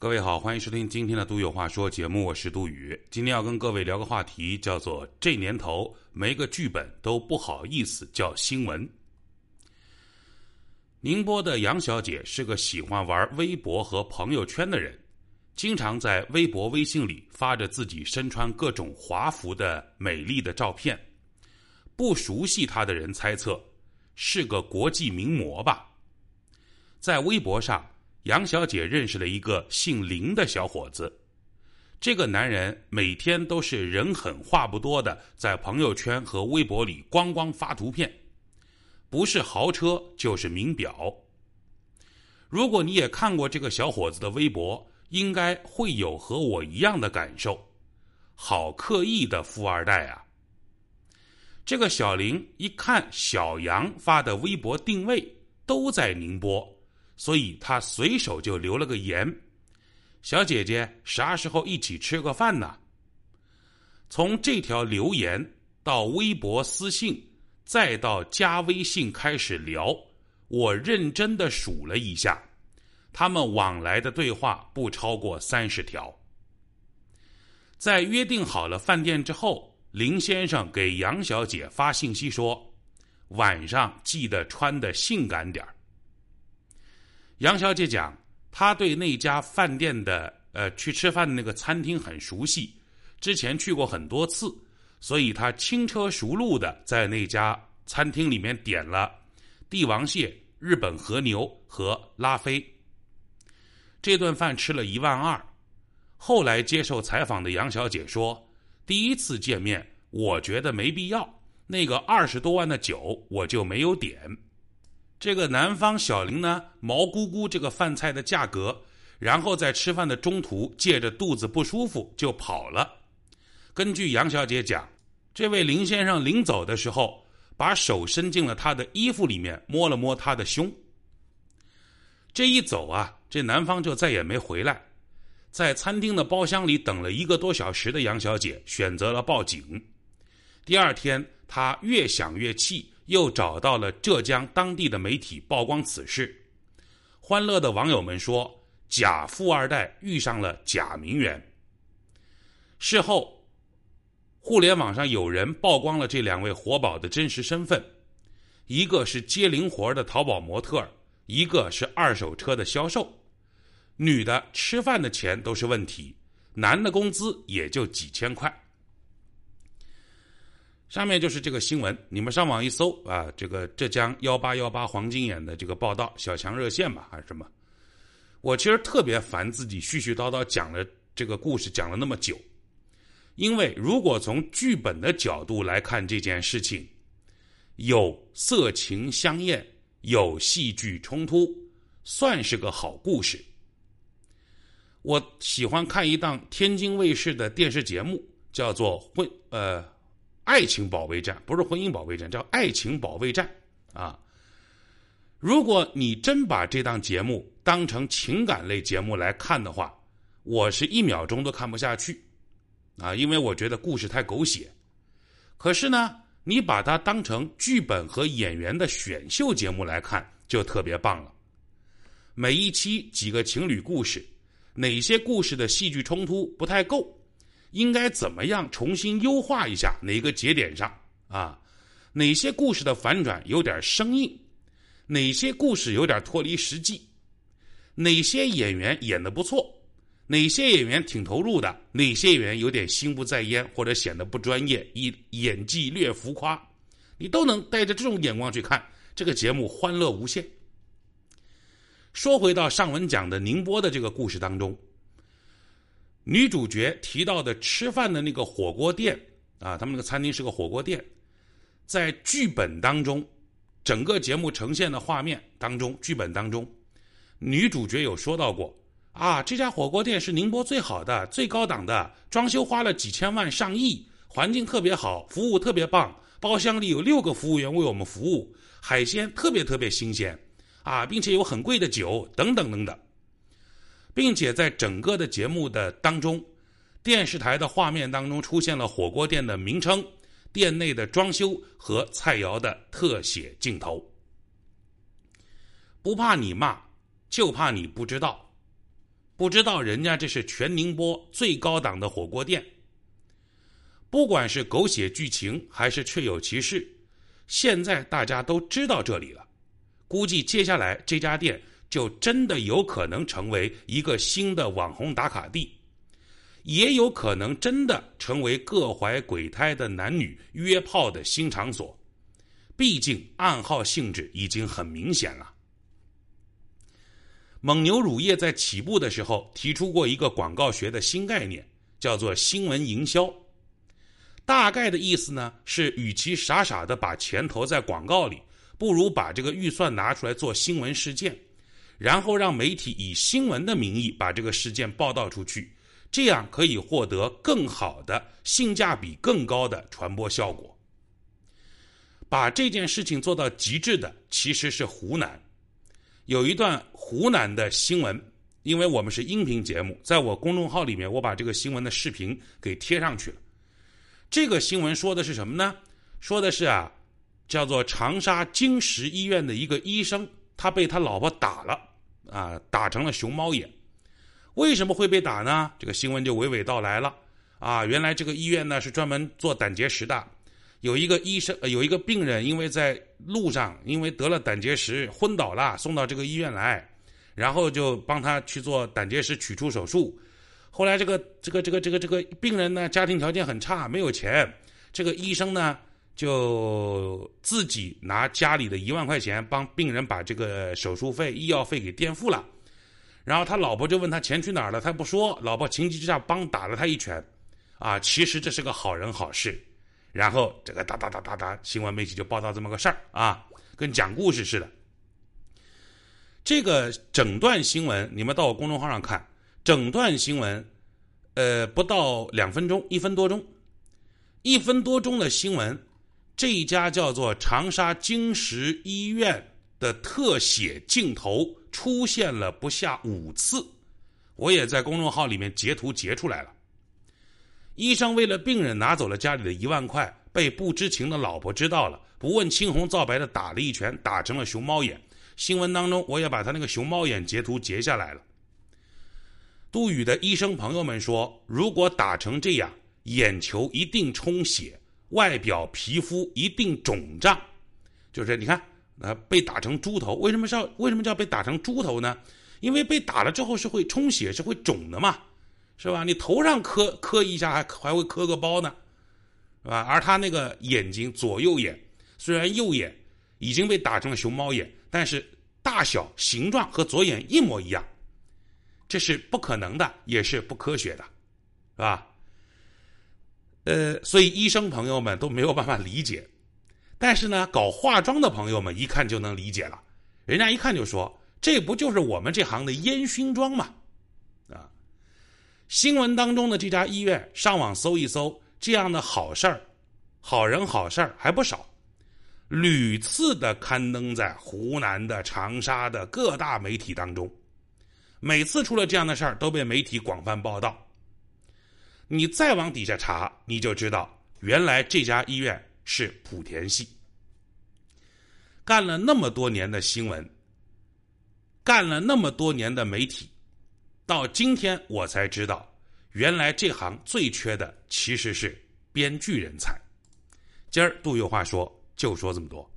各位好，欢迎收听今天的《杜有话说》节目，我是杜宇。今天要跟各位聊个话题，叫做“这年头没个剧本都不好意思叫新闻”。宁波的杨小姐是个喜欢玩微博和朋友圈的人，经常在微博、微信里发着自己身穿各种华服的美丽的照片。不熟悉她的人猜测是个国际名模吧。在微博上。杨小姐认识了一个姓林的小伙子，这个男人每天都是人狠话不多的，在朋友圈和微博里咣咣发图片，不是豪车就是名表。如果你也看过这个小伙子的微博，应该会有和我一样的感受：好刻意的富二代啊！这个小林一看小杨发的微博定位都在宁波。所以他随手就留了个言：“小姐姐，啥时候一起吃个饭呢？”从这条留言到微博私信，再到加微信开始聊，我认真的数了一下，他们往来的对话不超过三十条。在约定好了饭店之后，林先生给杨小姐发信息说：“晚上记得穿的性感点儿。”杨小姐讲，她对那家饭店的呃去吃饭的那个餐厅很熟悉，之前去过很多次，所以她轻车熟路的在那家餐厅里面点了帝王蟹、日本和牛和拉菲。这顿饭吃了一万二。后来接受采访的杨小姐说，第一次见面我觉得没必要，那个二十多万的酒我就没有点。这个南方小林呢，毛估估这个饭菜的价格，然后在吃饭的中途借着肚子不舒服就跑了。根据杨小姐讲，这位林先生临走的时候，把手伸进了他的衣服里面，摸了摸他的胸。这一走啊，这男方就再也没回来。在餐厅的包厢里等了一个多小时的杨小姐选择了报警。第二天，她越想越气。又找到了浙江当地的媒体曝光此事，欢乐的网友们说：“假富二代遇上了假名媛。”事后，互联网上有人曝光了这两位活宝的真实身份：一个是接零活的淘宝模特，一个是二手车的销售。女的吃饭的钱都是问题，男的工资也就几千块。上面就是这个新闻，你们上网一搜啊，这个浙江幺八幺八黄金眼的这个报道，小强热线吧还是什么？我其实特别烦自己絮絮叨叨讲了这个故事讲了那么久，因为如果从剧本的角度来看这件事情，有色情香艳，有戏剧冲突，算是个好故事。我喜欢看一档天津卫视的电视节目，叫做《婚》呃。爱情保卫战不是婚姻保卫战，叫爱情保卫战啊！如果你真把这档节目当成情感类节目来看的话，我是一秒钟都看不下去啊，因为我觉得故事太狗血。可是呢，你把它当成剧本和演员的选秀节目来看，就特别棒了。每一期几个情侣故事，哪些故事的戏剧冲突不太够？应该怎么样重新优化一下哪个节点上啊？哪些故事的反转有点生硬？哪些故事有点脱离实际？哪些演员演的不错？哪些演员挺投入的？哪些演员有点心不在焉或者显得不专业，以演技略浮夸？你都能带着这种眼光去看这个节目，欢乐无限。说回到上文讲的宁波的这个故事当中。女主角提到的吃饭的那个火锅店啊，他们那个餐厅是个火锅店，在剧本当中，整个节目呈现的画面当中，剧本当中，女主角有说到过啊，这家火锅店是宁波最好的、最高档的，装修花了几千万上亿，环境特别好，服务特别棒，包厢里有六个服务员为我们服务，海鲜特别特别新鲜，啊，并且有很贵的酒等等等等。并且在整个的节目的当中，电视台的画面当中出现了火锅店的名称、店内的装修和菜肴的特写镜头。不怕你骂，就怕你不知道。不知道人家这是全宁波最高档的火锅店。不管是狗血剧情还是确有其事，现在大家都知道这里了。估计接下来这家店就真的有可能成为一个新的网红打卡地，也有可能真的成为各怀鬼胎的男女约炮的新场所。毕竟暗号性质已经很明显了。蒙牛乳业在起步的时候提出过一个广告学的新概念，叫做新闻营销。大概的意思呢是，与其傻傻的把钱投在广告里，不如把这个预算拿出来做新闻事件，然后让媒体以新闻的名义把这个事件报道出去，这样可以获得更好的、性价比更高的传播效果。把这件事情做到极致的其实是湖南，有一段湖南的新闻，因为我们是音频节目，在我公众号里面，我把这个新闻的视频给贴上去了。这个新闻说的是什么呢？说的是啊，叫做长沙金石医院的一个医生，他被他老婆打了啊，打成了熊猫眼。为什么会被打呢？这个新闻就娓娓道来了啊，原来这个医院呢是专门做胆结石的，有一个医生，有一个病人，因为在路上因为得了胆结石昏倒了，送到这个医院来，然后就帮他去做胆结石取出手术。后来这个这个这个这个这个病人呢，家庭条件很差，没有钱。这个医生呢，就自己拿家里的一万块钱帮病人把这个手术费、医药费给垫付了。然后他老婆就问他钱去哪儿了，他不说。老婆情急之下帮打了他一拳，啊，其实这是个好人好事。然后这个哒哒哒哒哒，新闻媒体就报道这么个事儿啊，跟讲故事似的。这个整段新闻，你们到我公众号上看。整段新闻，呃，不到两分钟，一分多钟，一分多钟的新闻，这一家叫做长沙晶石医院的特写镜头出现了不下五次，我也在公众号里面截图截出来了。医生为了病人拿走了家里的一万块，被不知情的老婆知道了，不问青红皂白的打了一拳，打成了熊猫眼。新闻当中我也把他那个熊猫眼截图截下来了。杜宇的医生朋友们说：“如果打成这样，眼球一定充血，外表皮肤一定肿胀。就是你看，呃，被打成猪头，为什么叫为什么叫被打成猪头呢？因为被打了之后是会充血，是会肿的嘛，是吧？你头上磕磕一下，还还会磕个包呢，是吧？而他那个眼睛左右眼，虽然右眼已经被打成了熊猫眼，但是大小形状和左眼一模一样。”这是不可能的，也是不科学的，是吧？呃，所以医生朋友们都没有办法理解，但是呢，搞化妆的朋友们一看就能理解了，人家一看就说：“这不就是我们这行的烟熏妆吗？”啊，新闻当中的这家医院，上网搜一搜，这样的好事儿、好人好事儿还不少，屡次的刊登在湖南的、长沙的各大媒体当中。每次出了这样的事儿，都被媒体广泛报道。你再往底下查，你就知道，原来这家医院是莆田系。干了那么多年的新闻，干了那么多年的媒体，到今天我才知道，原来这行最缺的其实是编剧人才。今儿杜有话说，就说这么多。